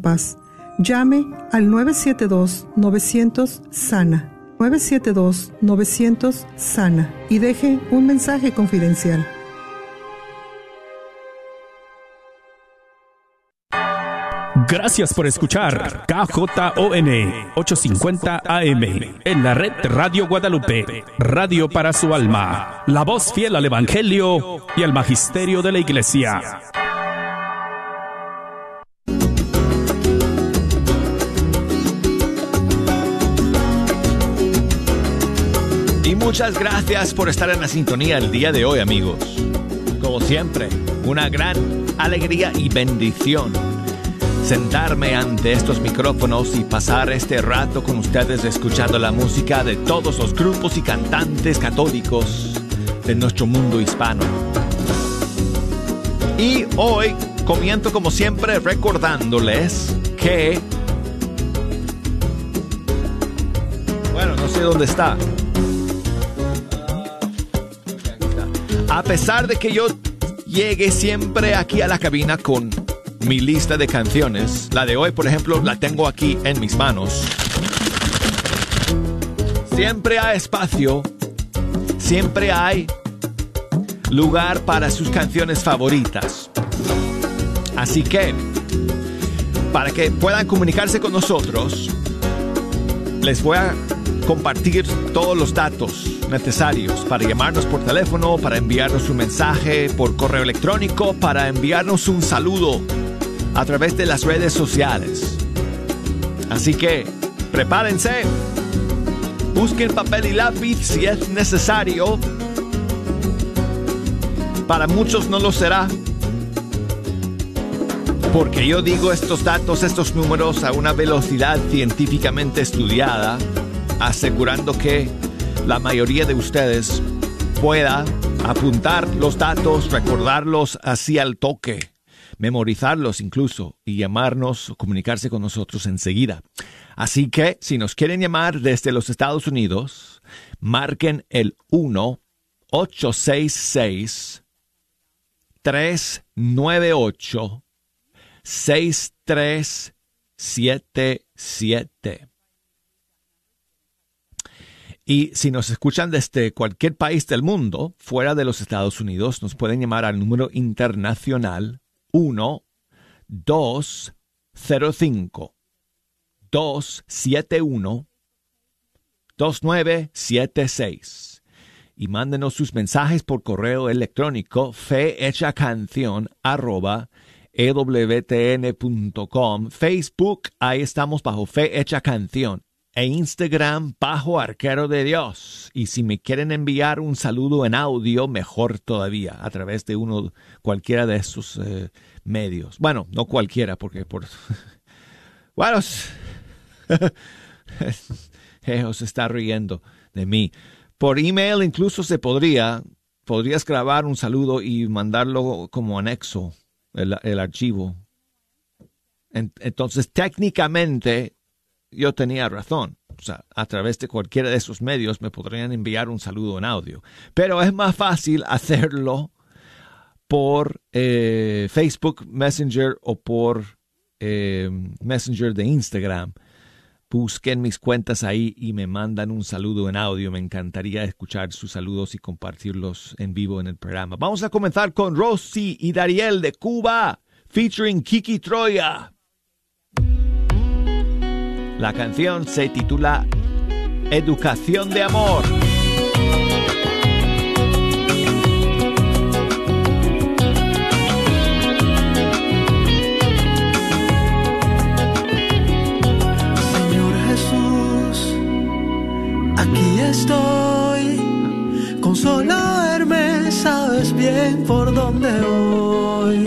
paz. Llame al 972-900 Sana. 972-900 Sana y deje un mensaje confidencial. Gracias por escuchar KJON 850 AM en la red Radio Guadalupe, radio para su alma, la voz fiel al Evangelio y al Magisterio de la Iglesia. Muchas gracias por estar en la sintonía el día de hoy amigos. Como siempre, una gran alegría y bendición sentarme ante estos micrófonos y pasar este rato con ustedes escuchando la música de todos los grupos y cantantes católicos de nuestro mundo hispano. Y hoy comienzo como siempre recordándoles que... Bueno, no sé dónde está. A pesar de que yo llegue siempre aquí a la cabina con mi lista de canciones. La de hoy, por ejemplo, la tengo aquí en mis manos. Siempre hay espacio, siempre hay lugar para sus canciones favoritas. Así que, para que puedan comunicarse con nosotros, les voy a compartir todos los datos necesarios para llamarnos por teléfono, para enviarnos un mensaje por correo electrónico, para enviarnos un saludo a través de las redes sociales. Así que, prepárense, busquen papel y lápiz si es necesario. Para muchos no lo será. Porque yo digo estos datos, estos números a una velocidad científicamente estudiada, asegurando que la mayoría de ustedes pueda apuntar los datos, recordarlos así al toque memorizarlos incluso y llamarnos comunicarse con nosotros enseguida. Así que si nos quieren llamar desde los Estados Unidos, marquen el 1 866 398 6377. Y si nos escuchan desde cualquier país del mundo, fuera de los Estados Unidos, nos pueden llamar al número internacional 1 205 271 2976 y mándenos sus mensajes por correo electrónico canción arroba Facebook, ahí estamos bajo Fe Canción e Instagram bajo Arquero de Dios. Y si me quieren enviar un saludo en audio, mejor todavía, a través de uno, cualquiera de esos eh, medios. Bueno, no cualquiera, porque por... bueno, se está riendo de mí. Por email incluso se podría, podrías grabar un saludo y mandarlo como anexo, el, el archivo. Entonces, técnicamente, yo tenía razón. O sea, a través de cualquiera de esos medios me podrían enviar un saludo en audio. Pero es más fácil hacerlo por eh, Facebook Messenger o por eh, Messenger de Instagram. Busquen mis cuentas ahí y me mandan un saludo en audio. Me encantaría escuchar sus saludos y compartirlos en vivo en el programa. Vamos a comenzar con Rosy y Dariel de Cuba, featuring Kiki Troya. La canción se titula Educación de Amor. Señor Jesús, aquí estoy. Consolarme, sabes bien por dónde voy.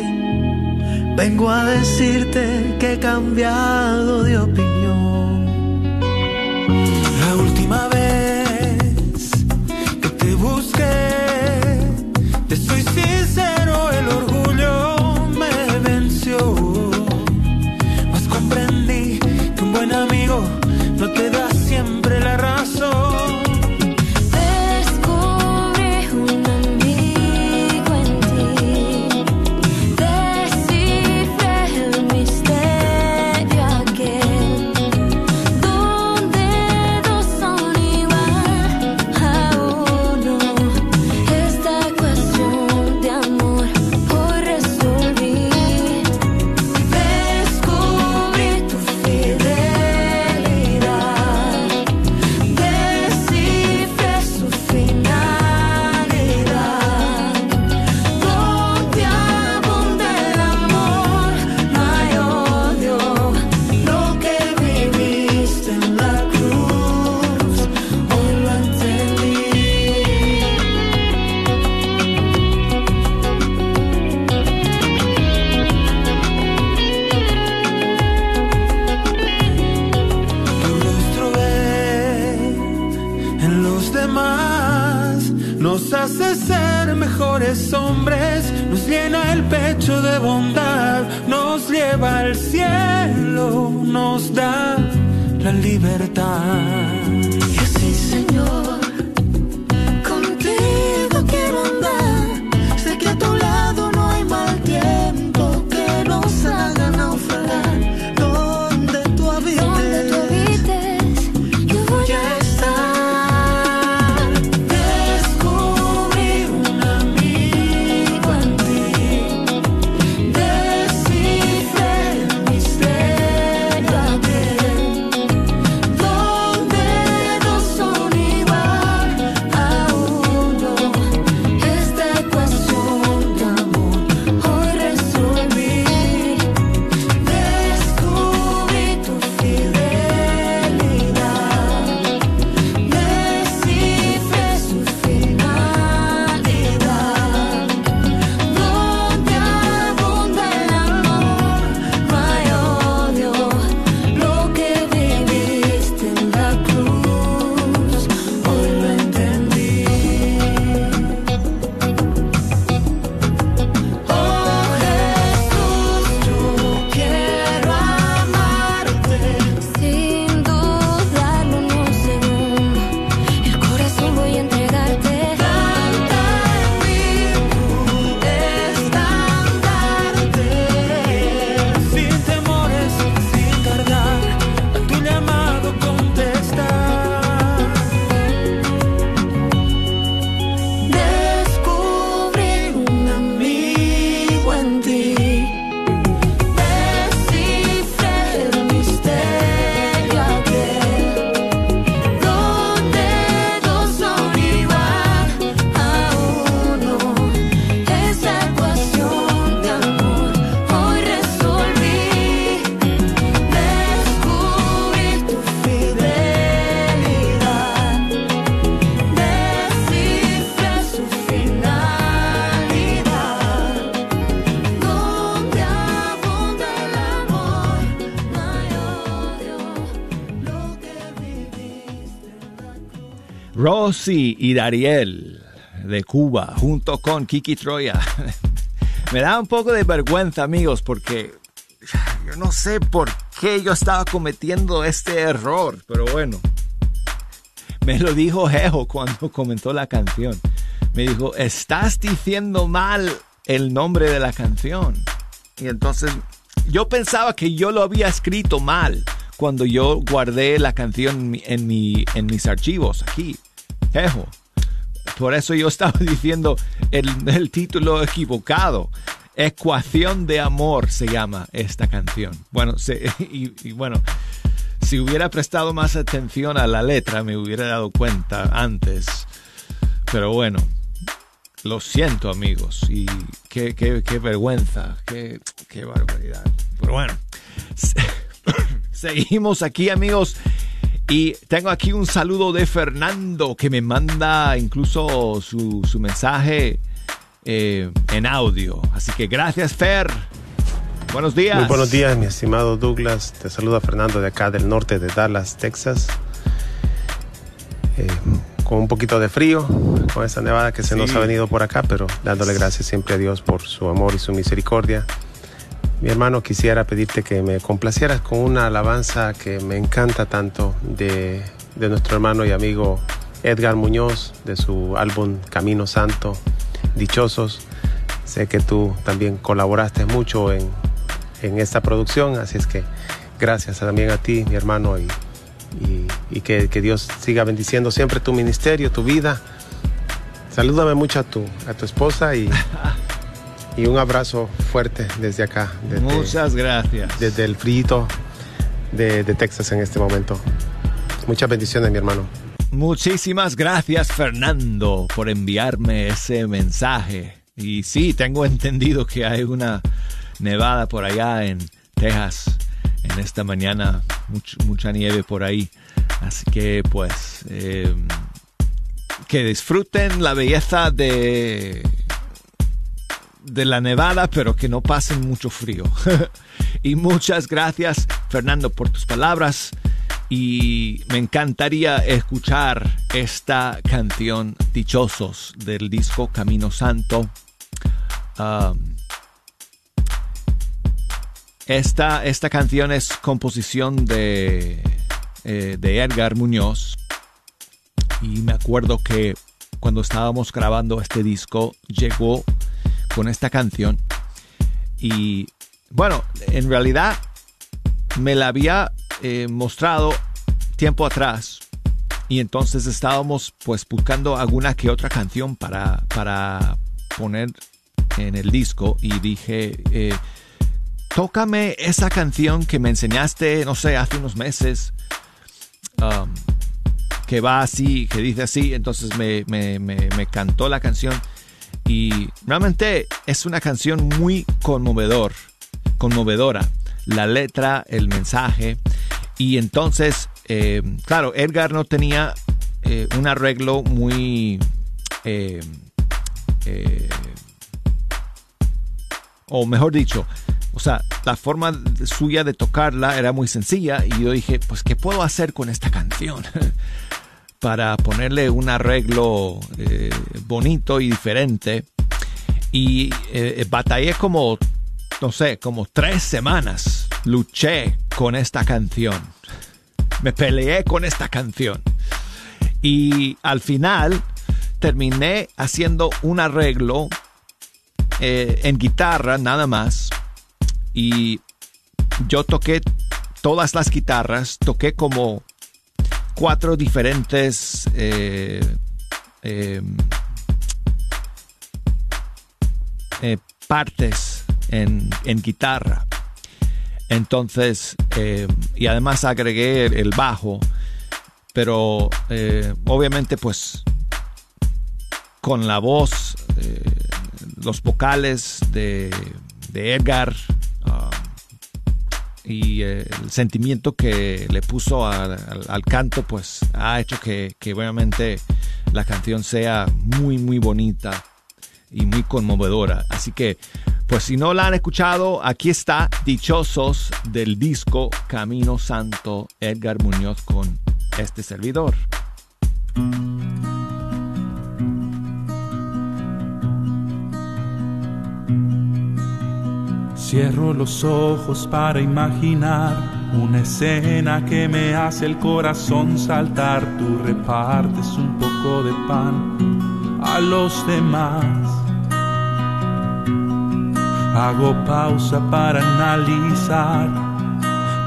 Vengo a decirte que he cambiado de opinión de bondad, nos lleva al cielo, nos da la libertad. Rosy y Dariel de Cuba junto con Kiki Troya. Me da un poco de vergüenza, amigos, porque yo no sé por qué yo estaba cometiendo este error, pero bueno. Me lo dijo Jejo cuando comentó la canción. Me dijo, estás diciendo mal el nombre de la canción. Y entonces yo pensaba que yo lo había escrito mal cuando yo guardé la canción en, mi- en, mi- en mis archivos aquí. Por eso yo estaba diciendo el, título equivocado. Ecuación de amor se llama esta canción. Bueno, y, bueno, si hubiera prestado más atención a la letra me hubiera dado cuenta antes. Pero bueno, lo siento amigos y qué vergüenza, qué, qué barbaridad. Pero bueno, seguimos aquí amigos y tengo aquí un saludo de Fernando que me manda incluso su, su mensaje eh, en audio. Así que gracias Fer. Buenos días. Muy buenos días, mi estimado Douglas. Te saluda Fernando de acá del norte de Dallas, Texas. Eh, con un poquito de frío, con esta nevada que se nos ha venido por acá, pero dándole gracias siempre a Dios por su amor y su misericordia. Mi hermano, quisiera pedirte que me complacieras con una alabanza que me encanta tanto de, de nuestro hermano y amigo Edgar Muñoz, de su álbum Camino Santo, Dichosos. Sé que tú también colaboraste mucho en, en esta producción, así es que gracias también a ti, mi hermano, y, y- que, que Dios siga bendiciendo siempre tu ministerio, tu vida. Salúdame mucho a tu, a tu esposa y, y un abrazo fuerte desde acá, desde, Muchas gracias. desde el frío de, de Texas en este momento. Muchas bendiciones, mi hermano. Muchísimas gracias Fernando por enviarme ese mensaje. Y sí, tengo entendido que hay una nevada por allá en Texas en esta mañana, much- mucha nieve por ahí. Así que pues eh, que disfruten la belleza de de la nevada, pero que no pasen mucho frío. y muchas gracias Fernando por tus palabras y me encantaría escuchar esta canción Dichosos del disco Camino Santo. Esta, esta canción es composición de, eh, de Edgar Muñoz y me acuerdo que cuando estábamos grabando este disco llegó con esta canción. Y bueno, en realidad me la había eh, mostrado tiempo atrás y entonces estábamos pues buscando alguna que otra canción para, para poner en el disco y dije, eh, tócame esa canción que me enseñaste, no sé, hace unos meses, um, que va así, que dice así, entonces me, me, me, me cantó la canción y realmente es una canción muy conmovedor, conmovedora, la letra, el mensaje y entonces, eh, claro, Edgar no tenía eh, un arreglo muy... eh, o mejor dicho, o sea, la forma suya de tocarla era muy sencilla y yo dije, pues, ¿qué puedo hacer con esta canción? Para ponerle un arreglo eh, bonito y diferente. Y eh, batallé como, no sé, como tres semanas. Luché con esta canción. Me peleé con esta canción. Y al final terminé haciendo un arreglo eh, en guitarra nada más. Y yo toqué todas las guitarras, toqué como cuatro diferentes eh, eh, eh, partes en, en guitarra. Entonces, eh, y además agregué el, bajo, pero eh, obviamente pues con la voz, los vocales de, de Edgar um, y eh, el sentimiento que le puso al, canto, pues ha hecho que, que obviamente la canción sea muy, muy bonita y muy conmovedora. Así que, pues si no la han escuchado, aquí está Dichosos del disco Camino Santo Edgar Muñoz con este servidor. Cierro los ojos para imaginar una escena que me hace el corazón saltar. Tú repartes un poco de pan a los demás. Hago pausa para analizar.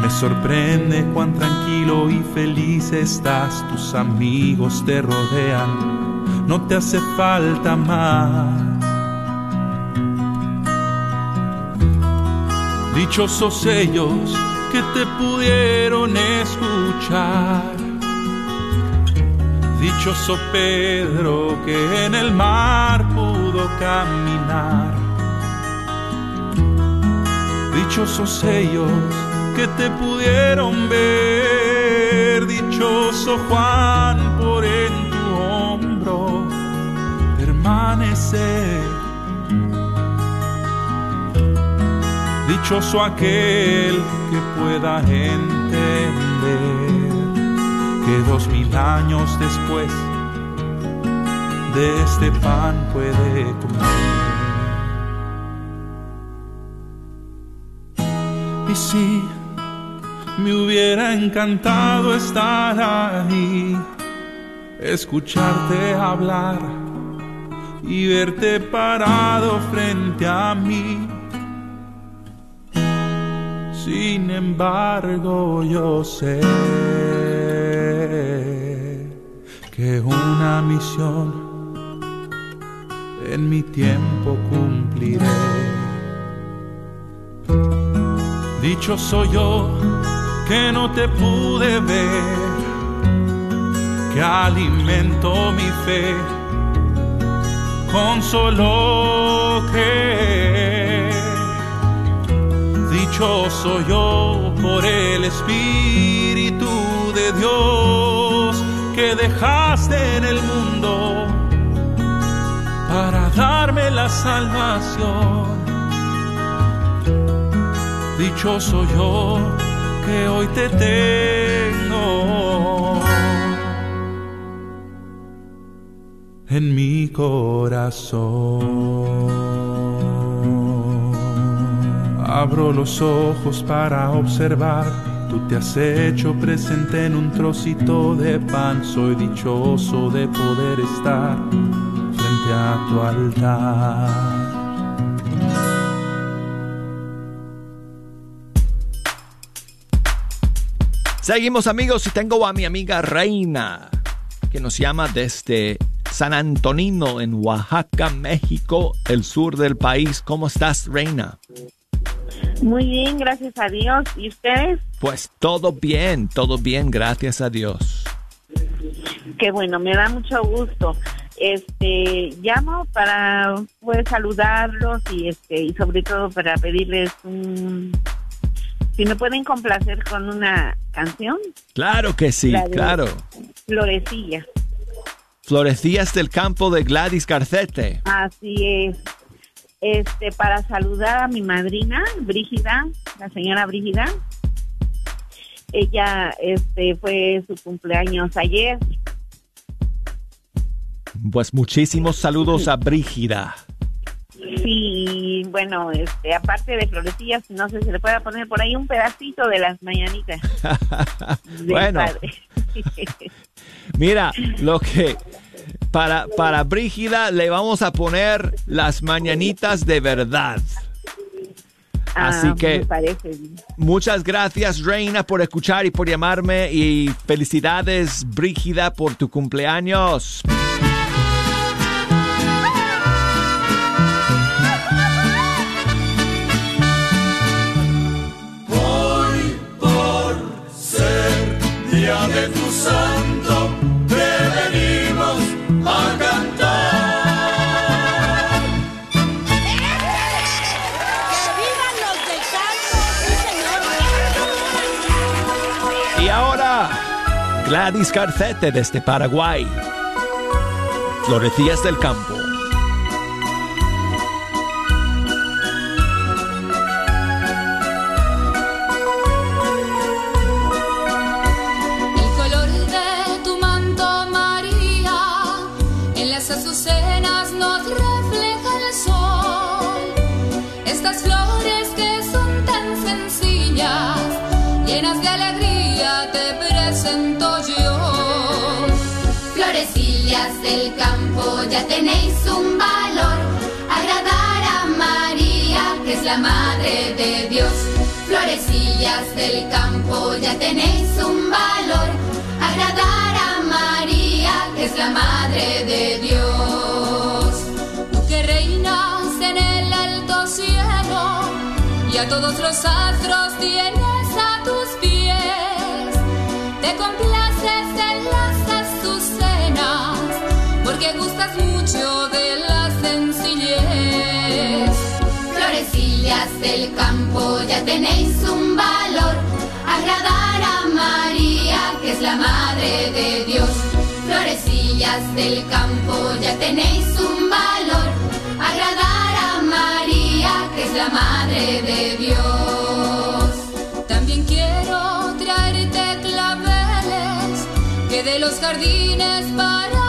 Me sorprende cuán tranquilo y feliz estás. Tus amigos te rodean. No te hace falta más. Dichosos ellos que te pudieron escuchar. Dichoso Pedro que en el mar pudo caminar. Dichosos ellos que te pudieron ver. Dichoso Juan por en tu hombro permanecer. Dichoso aquel que pueda entender que dos mil años después de este pan puede comer. Y si me hubiera encantado estar ahí, escucharte hablar y verte parado frente a mí. Sin embargo, yo sé que una misión en mi tiempo cumpliré. Dicho soy yo que no te pude ver, que alimento mi fe con solo creer dichoso yo por el Espíritu de Dios que dejaste en el mundo para darme la salvación. Dichoso yo que hoy te tengo en mi corazón. Abro los ojos para observar, tú te has hecho presente en un trocito de pan, soy dichoso de poder estar frente a tu altar. Seguimos amigos y tengo a mi amiga Reina, que nos llama desde San Antonino en Oaxaca, México, el sur del país. ¿Cómo estás, Reina? Muy bien, gracias a Dios. ¿Y ustedes? Pues todo bien, todo bien, gracias a Dios. Qué bueno, me da mucho gusto. Este, llamo para pues saludarlos y este y sobre todo para pedirles un si me pueden complacer con una canción. Claro que sí, claro. Florecilla. Florecías del campo de Gladys Garcete. Así es. Este, para saludar a mi madrina, Brígida, la señora Brígida. Ella, este, fue su cumpleaños ayer. Pues muchísimos saludos a Brígida. Sí, bueno, este, aparte de florecillas, no sé si le pueda poner por ahí un pedacito de las mañanitas. bueno, mira, lo que para, para Brígida le vamos a poner las mañanitas de verdad. Así Ah, que- parece bien. Muchas gracias, Reina, por escuchar y por llamarme. Y felicidades, Brígida, por tu cumpleaños. Gladys Garcete desde Paraguay. Florecías del campo. Del campo, ya tenéis un valor. Agradar a María, que es la madre de Dios. Florecillas del campo, ya tenéis un valor. Agradar a María, que es la madre de Dios. Tú que reinas en el alto cielo y a todos los astros tienes porque gustas mucho de la sencillez. Florecillas del campo, ya tenéis un valor. Agradar a María, que es la madre de Dios. Florecillas del campo, ya tenéis un valor. Agradar a María, que es la madre de Dios. También quiero traerte claveles que de los jardines para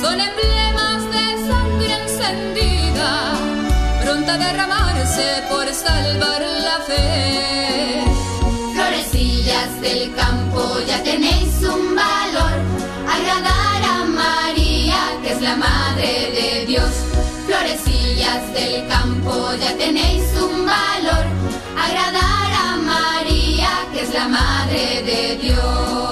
Son emblemas de sangre encendida, pronta a derramarse por salvar la fe. Florecillas del campo, ya tenéis un valor. Agradar a María, que es la madre de Dios. Florecillas del campo, ya tenéis un valor. Agradar a María, que es la madre de Dios.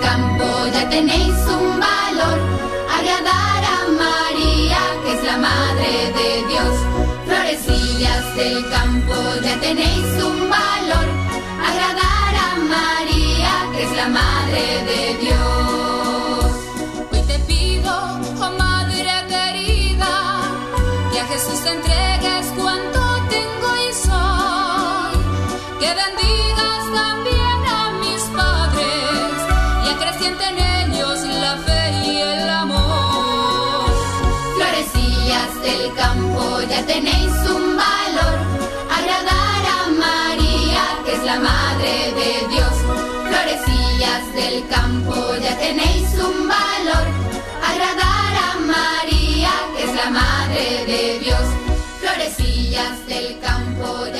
Campo, ya tenéis un valor. Agradar a María, que es la madre de Dios. Florecillas del campo ya tenéis un valor, agradar a María, que es la Madre de Dios. Hoy te pido, oh Madre querida, que a Jesús te ya tenéis un valor, agradar a María, que es la Madre de Dios. Florecillas del campo ya tenéis un valor, agradar a María, que es la Madre de Dios. Florecillas del campo ya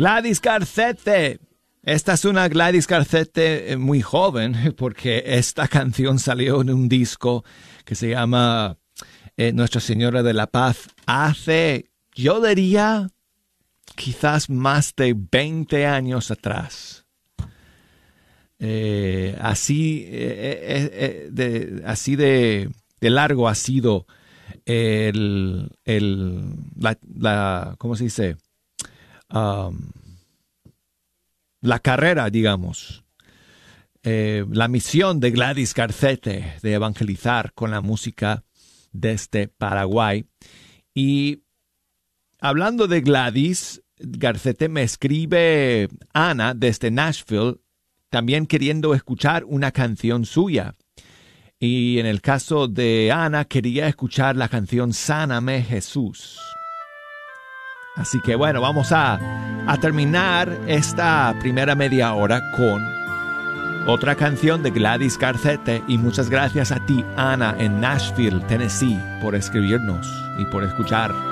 Gladys Carcete. Esta es una Gladys Carcete eh, muy joven porque esta canción salió en un disco que se llama eh, Nuestra Señora de la Paz hace, yo diría, quizás más de 20 años atrás. Eh, así, de, así de largo ha sido el, el la, la, ¿cómo se dice? Um, la carrera, digamos, eh, la misión de Gladys Garcete de evangelizar con la música desde Paraguay. Y hablando de Gladys, Garcete me escribe Ana desde Nashville, también queriendo escuchar una canción suya. Y en el caso de Ana, quería escuchar la canción Sáname Jesús. Así que bueno, vamos a, a terminar esta primera media hora con otra canción de Gladys Garcete y muchas gracias a ti, Ana, en Nashville, Tennessee, por escribirnos y por escuchar.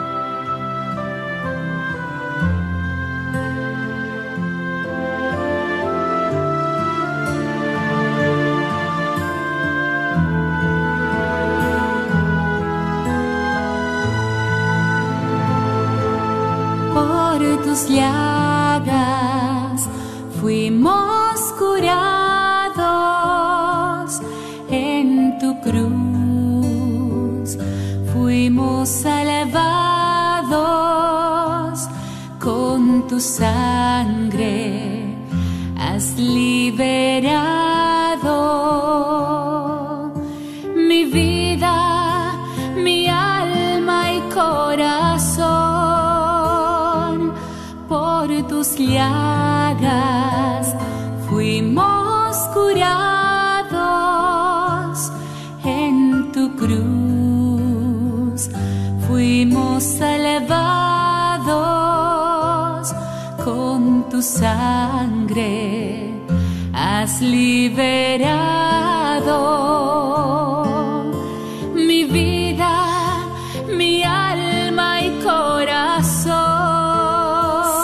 Liberado mi vida, mi alma y corazón.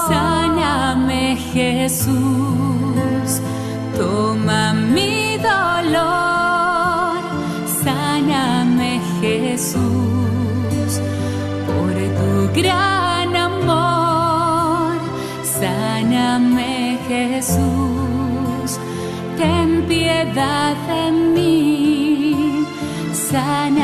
Sáname Jesús, toma mi dolor. Sáname Jesús, por tu gran Sana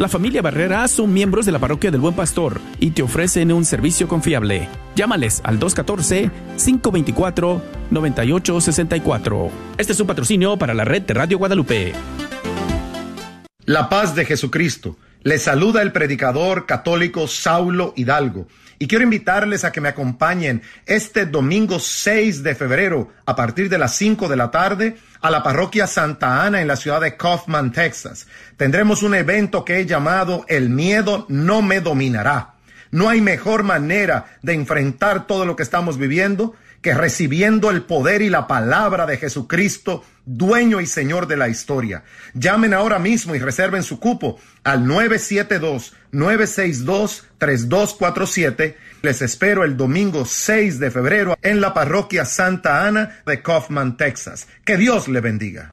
La familia Barrera son miembros de la parroquia del Buen Pastor y te ofrecen un servicio confiable. Llámales al 214-524-9864. Este es un patrocinio para la red de Radio Guadalupe. La paz de Jesucristo. Les saluda el predicador católico Saulo Hidalgo. Y quiero invitarles a que me acompañen este domingo 6 de febrero a partir de las 5 de la tarde a la parroquia Santa Ana en la ciudad de Kaufman, Texas. Tendremos un evento que he llamado El miedo no me dominará. No hay mejor manera de enfrentar todo lo que estamos viviendo que recibiendo el poder y la palabra de Jesucristo, dueño y señor de la historia. Llamen ahora mismo y reserven su cupo al 972-962-3247. Les espero el domingo 6 de febrero en la parroquia Santa Ana de Kaufman, Texas. Que Dios le bendiga.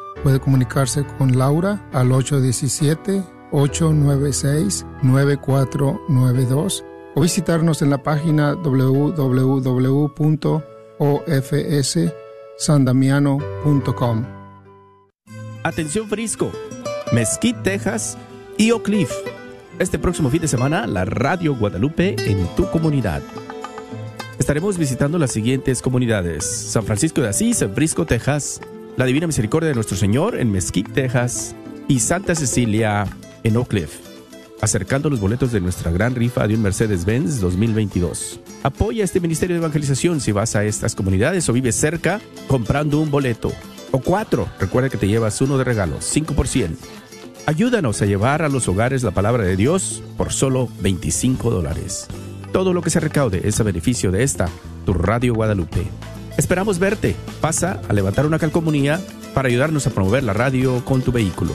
Puede comunicarse con Laura al 817-896-9492 o visitarnos en la página www.ofssandamiano.com. Atención Frisco, Mesquite, Texas y Oak Cliff. Este próximo fin de semana, la Radio Guadalupe en tu comunidad. Estaremos visitando las siguientes comunidades: San Francisco de Asís, Frisco, Texas, la Divina Misericordia de Nuestro Señor en Mesquite, Texas y Santa Cecilia en Oak Cliff, acercando los boletos de nuestra gran rifa de un Mercedes-Benz 2022. Apoya este ministerio de evangelización si vas a estas comunidades o vives cerca comprando un boleto o cuatro. Recuerda que te llevas uno de regalo, 5%. Ayúdanos a llevar a los hogares la palabra de Dios por solo 25 dólares. Todo lo que se recaude es a beneficio de esta, tu Radio Guadalupe. Esperamos verte. Pasa a levantar una calcomunía para ayudarnos a promover la radio con tu vehículo.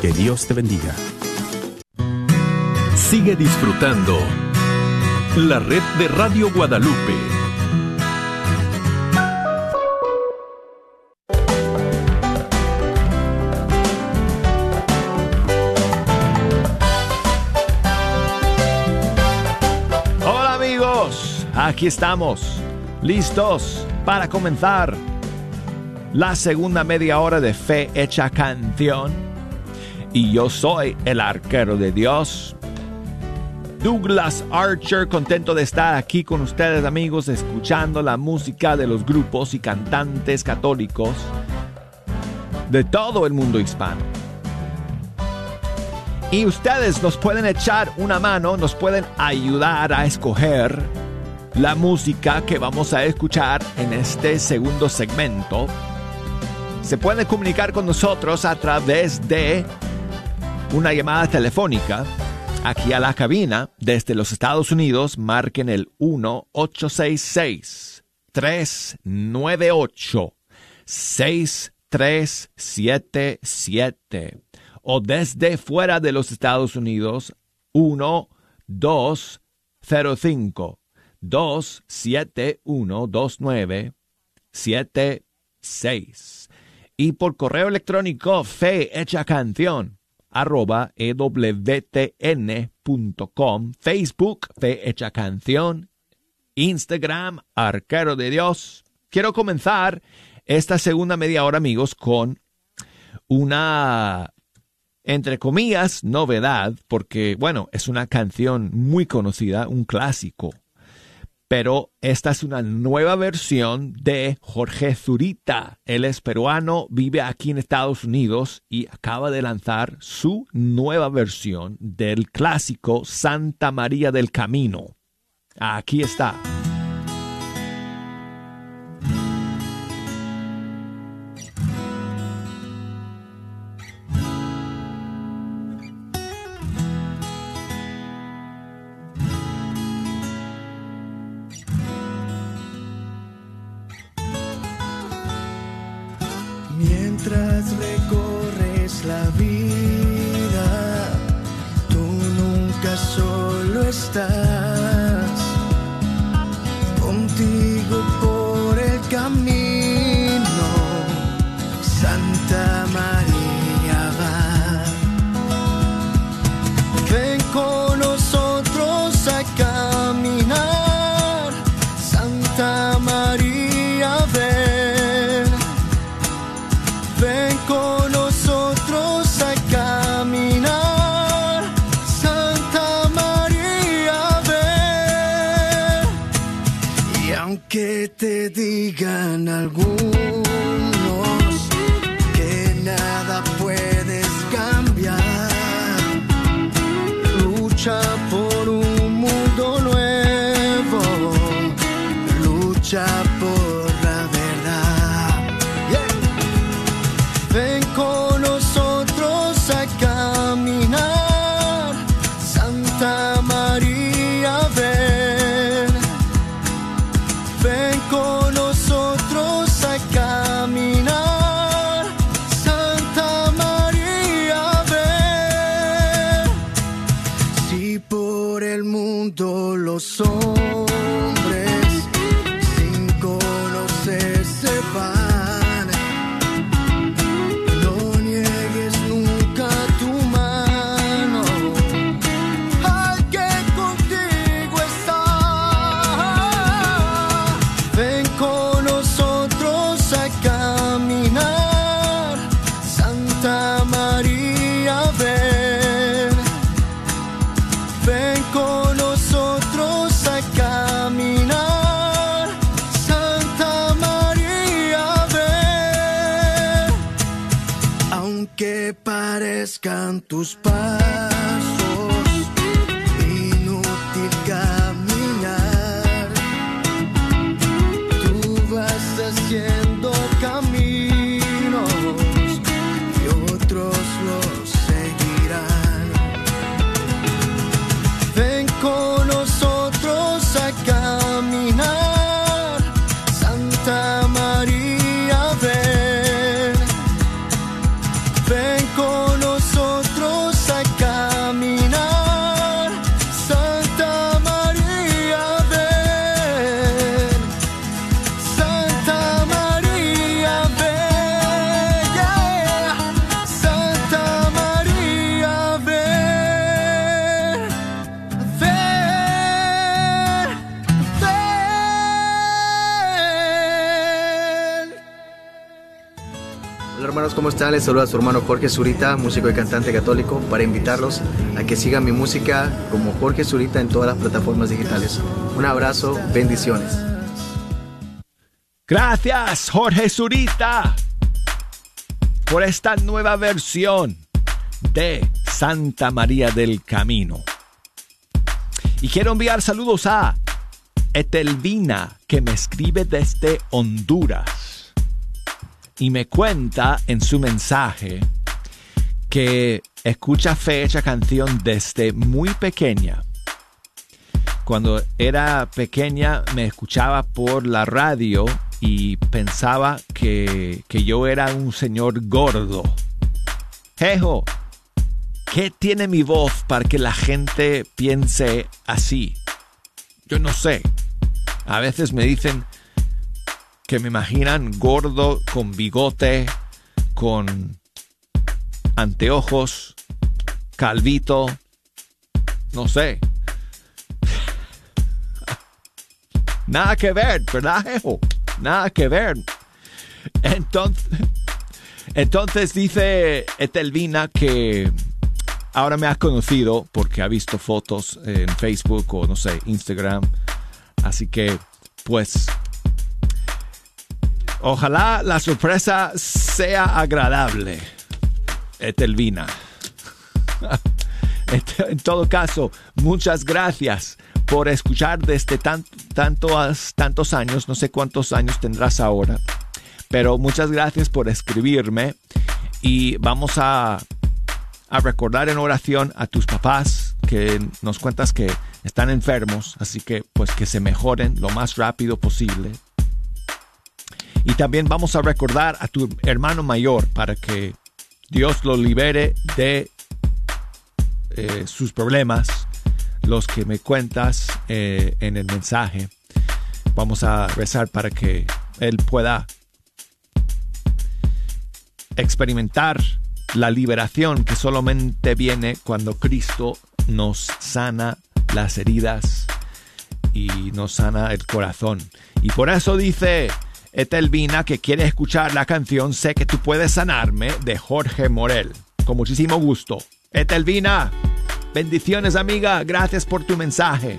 Que Dios te bendiga. Sigue disfrutando la red de Radio Guadalupe. Hola amigos, aquí estamos, listos para comenzar la segunda media hora de Fe Hecha Canción. Y yo soy el arquero de Dios, Douglas Archer, contento de estar aquí con ustedes amigos, escuchando la música de los grupos y cantantes católicos de todo el mundo hispano. Y ustedes nos pueden echar una mano, nos pueden ayudar a escoger la música que vamos a escuchar en este segundo segmento. Se pueden comunicar con nosotros a través de una llamada telefónica aquí a la cabina desde los Estados Unidos. Marquen el 1-866-398. 6377 o desde fuera de los Estados Unidos 1 205 271 2976 y por correo electrónico fe hecha canción arroba ewtn.com Facebook fe hecha canción. Instagram arquero de Dios. Quiero comenzar esta segunda media hora amigos con una entre comillas, novedad, porque, bueno, es una canción muy conocida, un clásico. Pero esta es una nueva versión de Jorge Zurita. Él es peruano, vive aquí en Estados Unidos y acaba de lanzar su nueva versión del clásico Santa María del Camino. Aquí está. Solo digan Hola hermanos, ¿cómo están? Les saluda su hermano Jorge Zurita, músico y cantante católico, para invitarlos a que sigan mi música como Jorge Zurita en todas las plataformas digitales. Un abrazo, bendiciones. Gracias, Jorge Zurita, por esta nueva versión de Santa María del Camino. Y quiero enviar saludos a Etelvina, que me escribe desde Honduras. Y me cuenta en su mensaje que escucha fecha canción desde muy pequeña. Cuando era pequeña me escuchaba por la radio y pensaba que, que yo era un señor gordo. Jejo, ¿qué tiene mi voz para que la gente piense así? Yo no sé. A veces me dicen que me imaginan gordo, con bigote, con anteojos, calvito, no sé. Nada que ver, ¿verdad, jejo? Nada que ver. Entonces, entonces dice Etelvina que ahora me ha conocido porque ha visto fotos en Facebook o no sé, Instagram. Así que, pues, ojalá la sorpresa sea agradable. Etelvina. En todo caso, muchas gracias por escuchar desde tan, tantos, tantos años. No sé cuántos años tendrás ahora. Pero muchas gracias por escribirme. Y vamos a, a recordar en oración a tus papás que nos cuentas que están enfermos. Así que pues que se mejoren lo más rápido posible. Y también vamos a recordar a tu hermano mayor para que Dios lo libere de eh, sus problemas, los que me cuentas eh, en el mensaje. Vamos a rezar para que Él pueda experimentar la liberación que solamente viene cuando Cristo nos sana las heridas y nos sana el corazón. Y por eso dice Etelvina que quiere escuchar la canción Sé que tú puedes sanarme de Jorge Morel. Con muchísimo gusto. Etelvina, bendiciones amiga, gracias por tu mensaje.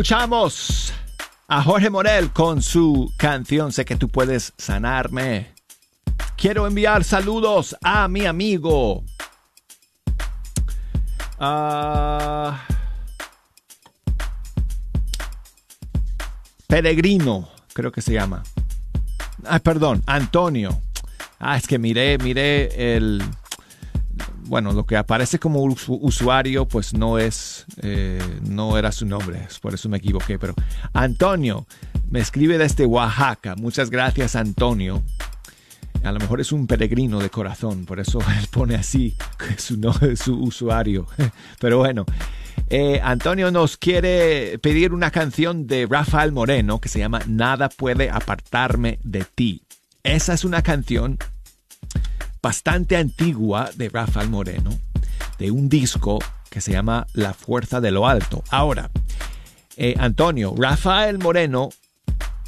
Escuchamos a Jorge Morel con su canción Sé que tú puedes sanarme. Quiero enviar saludos a mi amigo. ah, Peregrino, creo que se llama. Ay, perdón, Antonio. Ah, es que miré, miré el. Bueno, lo que aparece como usu- usuario, pues no es. eh, no era su nombre, por eso me equivoqué. Pero Antonio me escribe desde Oaxaca. Muchas gracias, Antonio. A lo mejor es un peregrino de corazón, por eso él pone así su, su usuario. Pero bueno, eh, Antonio nos quiere pedir una canción de Rafael Moreno que se llama Nada puede apartarme de ti. Esa es una canción bastante antigua de Rafael Moreno, de un disco que se llama La Fuerza de lo Alto. Ahora, eh, Antonio, Rafael Moreno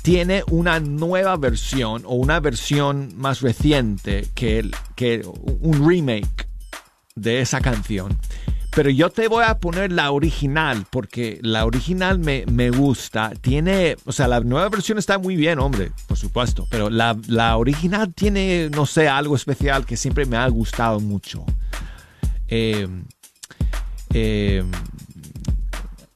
tiene una nueva versión o una versión más reciente que, el- que un remake de esa canción. Pero yo te voy a poner la original porque la original me, me gusta. Tiene, o sea, la nueva versión está muy bien, hombre, por supuesto. Pero la, la original tiene, no sé, algo especial que siempre me ha gustado mucho. Eh, eh,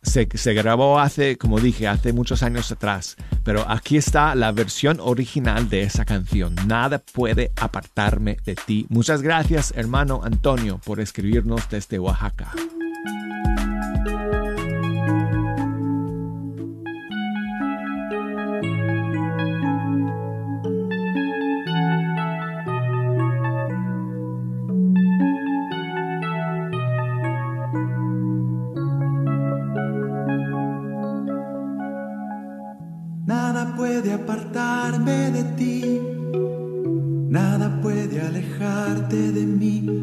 se, grabó hace, como dije, hace muchos años atrás, pero aquí está la versión original de esa canción. Nada puede apartarme de ti. Muchas gracias, hermano Antonio, por escribirnos desde Oaxaca. De ti, nada puede alejarte de mí,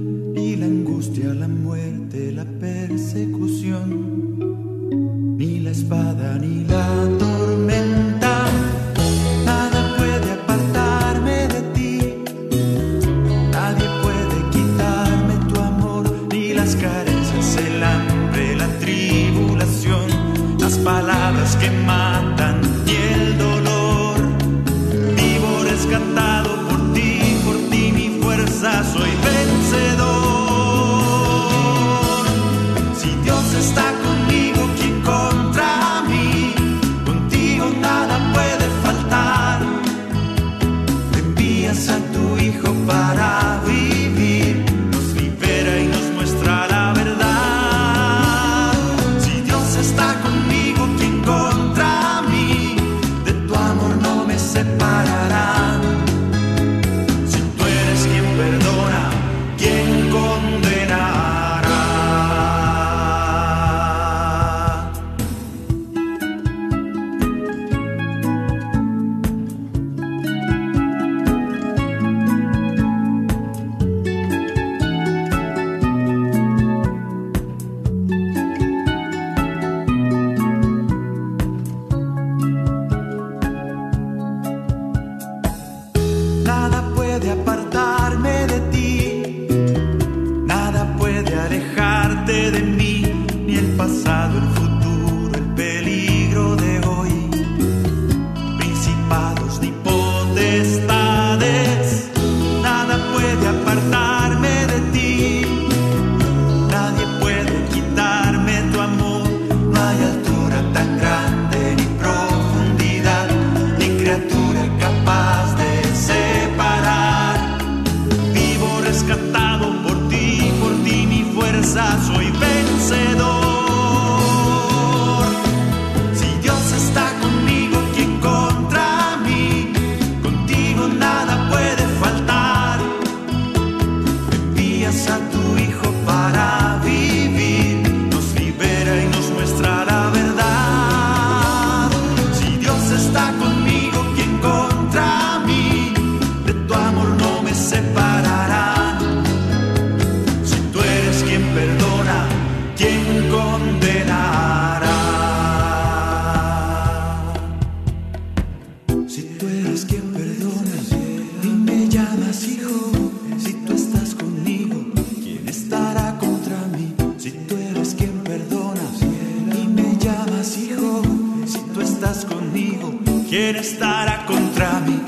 enemigo, ¿quién estará contra mí?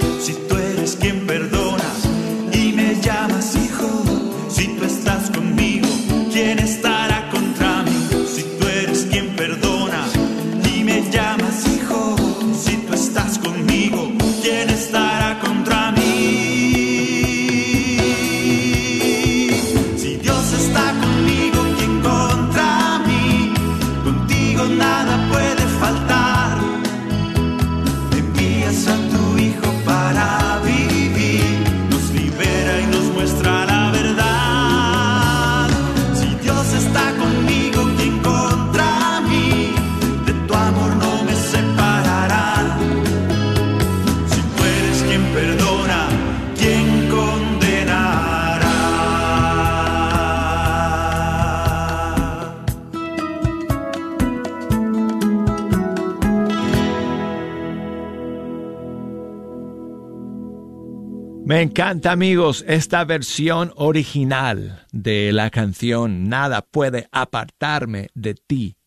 Encanta amigos esta versión original de la canción Nada puede apartarme de ti.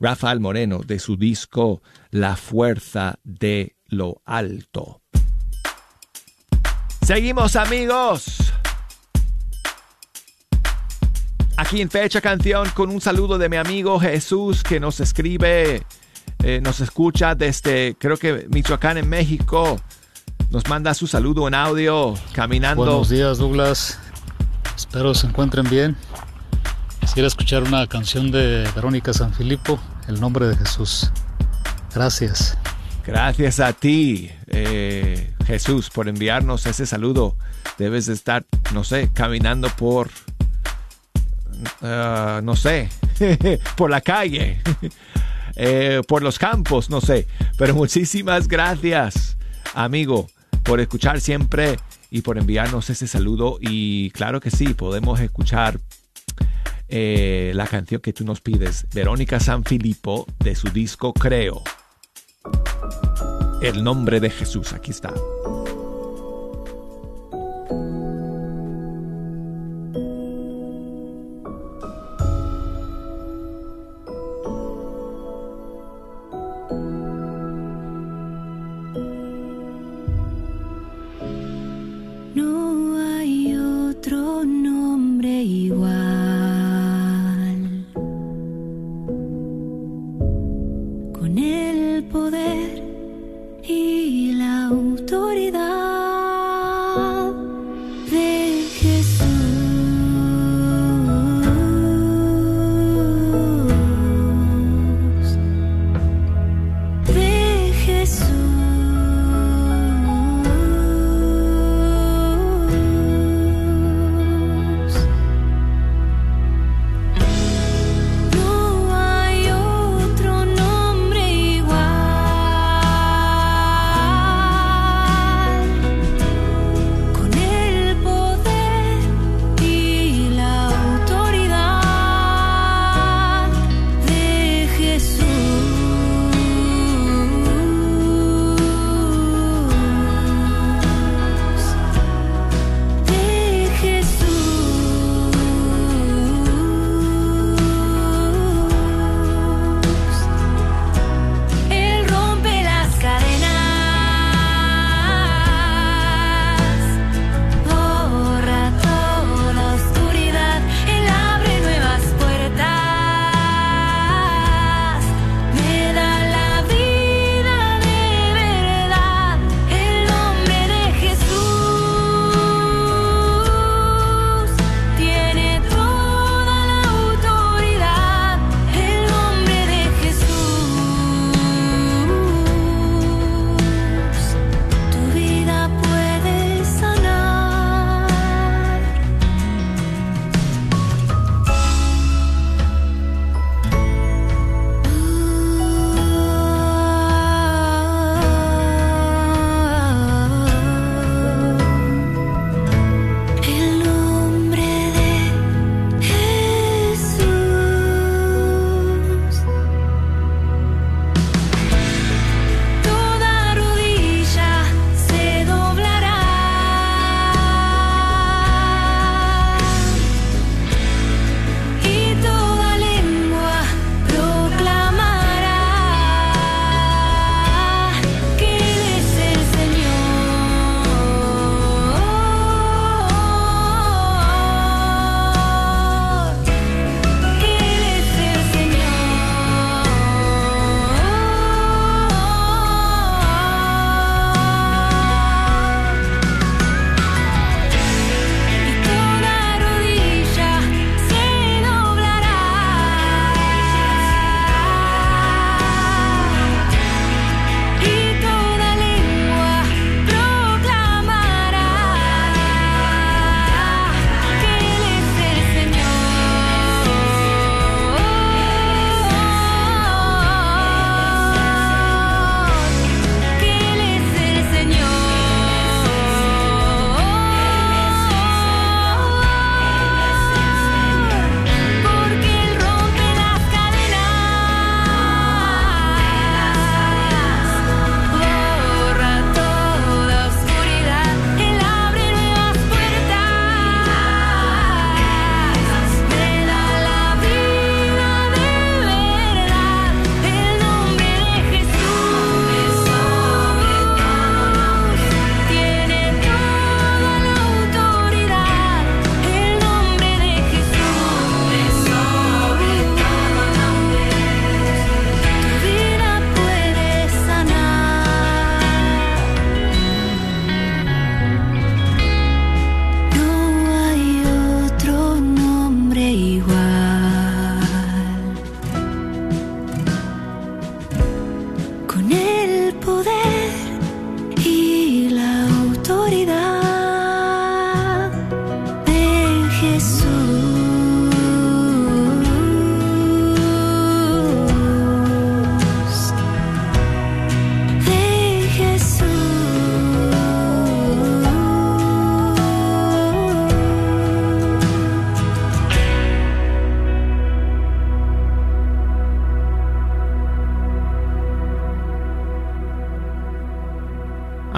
Rafael Moreno de su disco La fuerza de lo alto. Seguimos amigos. Aquí en Fecha Canción con un saludo de mi amigo Jesús que nos escribe, eh, nos escucha desde creo que Michoacán en México. Nos manda su saludo en audio caminando. Buenos días, Douglas. Espero se encuentren bien. Quisiera escuchar una canción de Verónica Sanfilippo, El nombre de Jesús. Gracias. Gracias a ti, eh, Jesús, por enviarnos ese saludo. Debes de estar, no sé, caminando por, ah, no sé, por la calle, eh, por los campos, no sé. Pero muchísimas gracias, amigo, por escuchar siempre y por enviarnos ese saludo. Y claro que sí, podemos escuchar eh, la canción que tú nos pides, Verónica Sanfilippo, de su disco Creo. El nombre de Jesús, aquí está.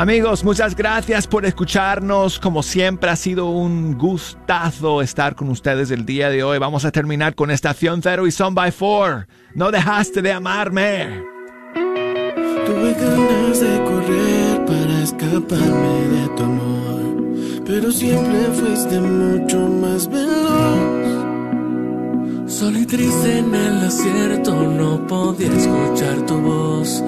Amigos, muchas gracias por escucharnos. Como siempre, ha sido un gustazo estar con ustedes el día de hoy. Vamos a terminar con Estación Cero y Son by Four. No dejaste de amarme. Tuve ganas de correr para escaparme de tu amor, pero siempre fuiste mucho más veloz. Solo y triste en el desierto no podía escuchar tu voz,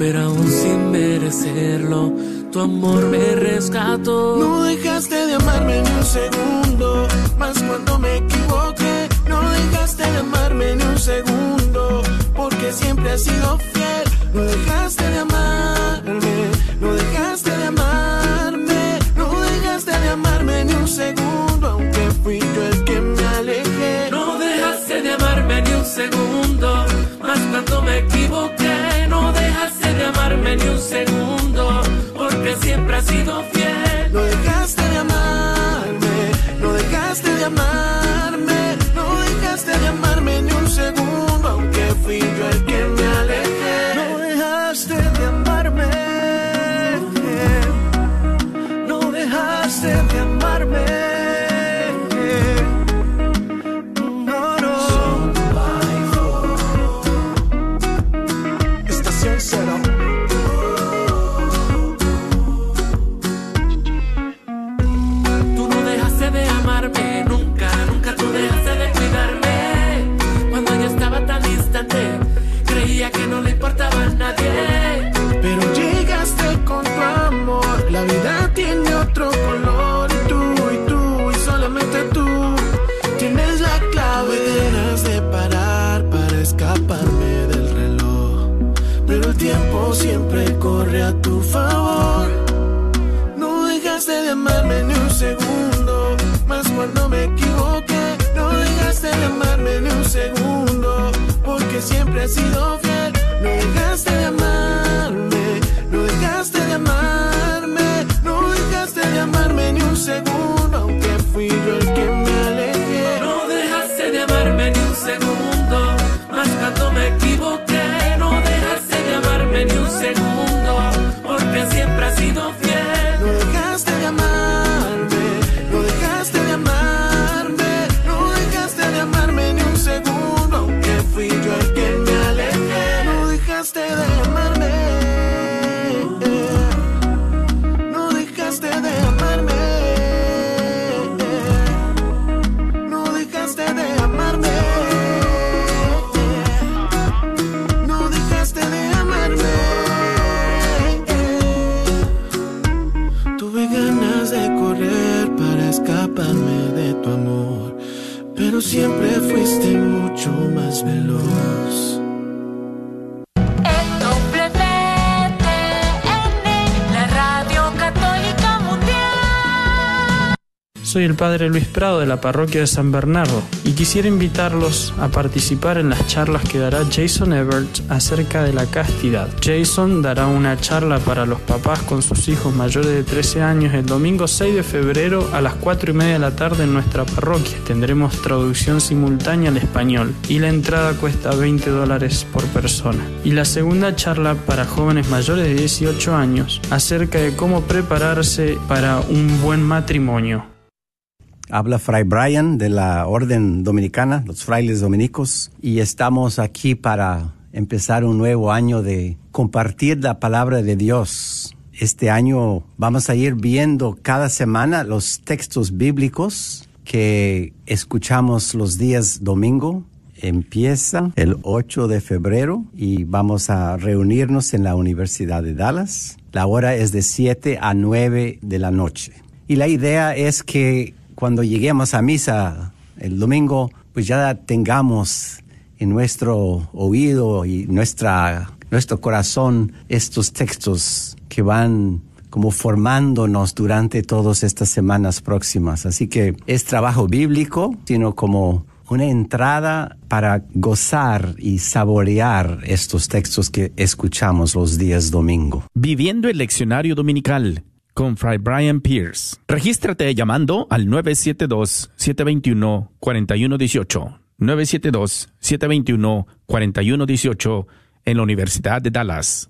pero aún sin merecerlo, tu amor me rescató. No dejaste de amarme ni un segundo, más cuando me equivoqué. No dejaste de amarme ni un segundo, porque siempre has sido fiel. No dejaste de amarme, no dejaste de amarme, no dejaste de amarme ni un segundo, aunque fui yo el que me alejé. No dejaste de amarme ni un segundo, más cuando me equivoqué. Ni un segundo, porque siempre has sido fiel. No dejaste de amarme, no dejaste de amarme, no dejaste de amarme ni un segundo, aunque fui yo el siempre has sido. Padre Luis Prado de la Parroquia de San Bernardo y quisiera invitarlos a participar en las charlas que dará Jason Everett acerca de la castidad. Jason dará una charla para los papás con sus hijos mayores de 13 años el domingo 6 de febrero a las 4 y media de la tarde en nuestra parroquia. Tendremos traducción simultánea al español y la entrada cuesta 20 dólares por persona. Y la segunda charla para jóvenes mayores de 18 años acerca de cómo prepararse para un buen matrimonio. Habla Fray Brian de la Orden Dominicana, los frailes dominicos, y estamos aquí para empezar un nuevo año de compartir la palabra de Dios. Este año vamos a ir viendo cada semana los textos bíblicos que escuchamos los días domingo. Empieza el 8 de febrero y vamos a reunirnos en la Universidad de Dallas. La hora es de 7 a 9 de la noche. Y la idea es que cuando lleguemos a misa el domingo, pues ya tengamos en nuestro oído y nuestra, nuestro corazón estos textos que van como formándonos durante todas estas semanas próximas. Así que es trabajo bíblico, sino como una entrada para gozar y saborear estos textos que escuchamos los días domingo. Viviendo el leccionario dominical con Fray Brian Pierce. Regístrate llamando al 972-721-4118. 972-721-4118 en la Universidad de Dallas.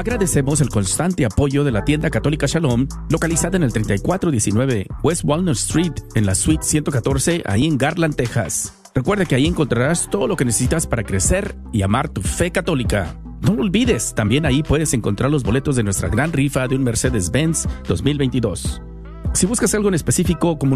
Agradecemos el constante apoyo de la tienda católica Shalom, localizada en el 3419 West Walnut Street, en la suite 114, ahí en Garland, Texas. Recuerda que ahí encontrarás todo lo que necesitas para crecer y amar tu fe católica. No lo olvides, también ahí puedes encontrar los boletos de nuestra gran rifa de un Mercedes-Benz 2022. Si buscas algo en específico como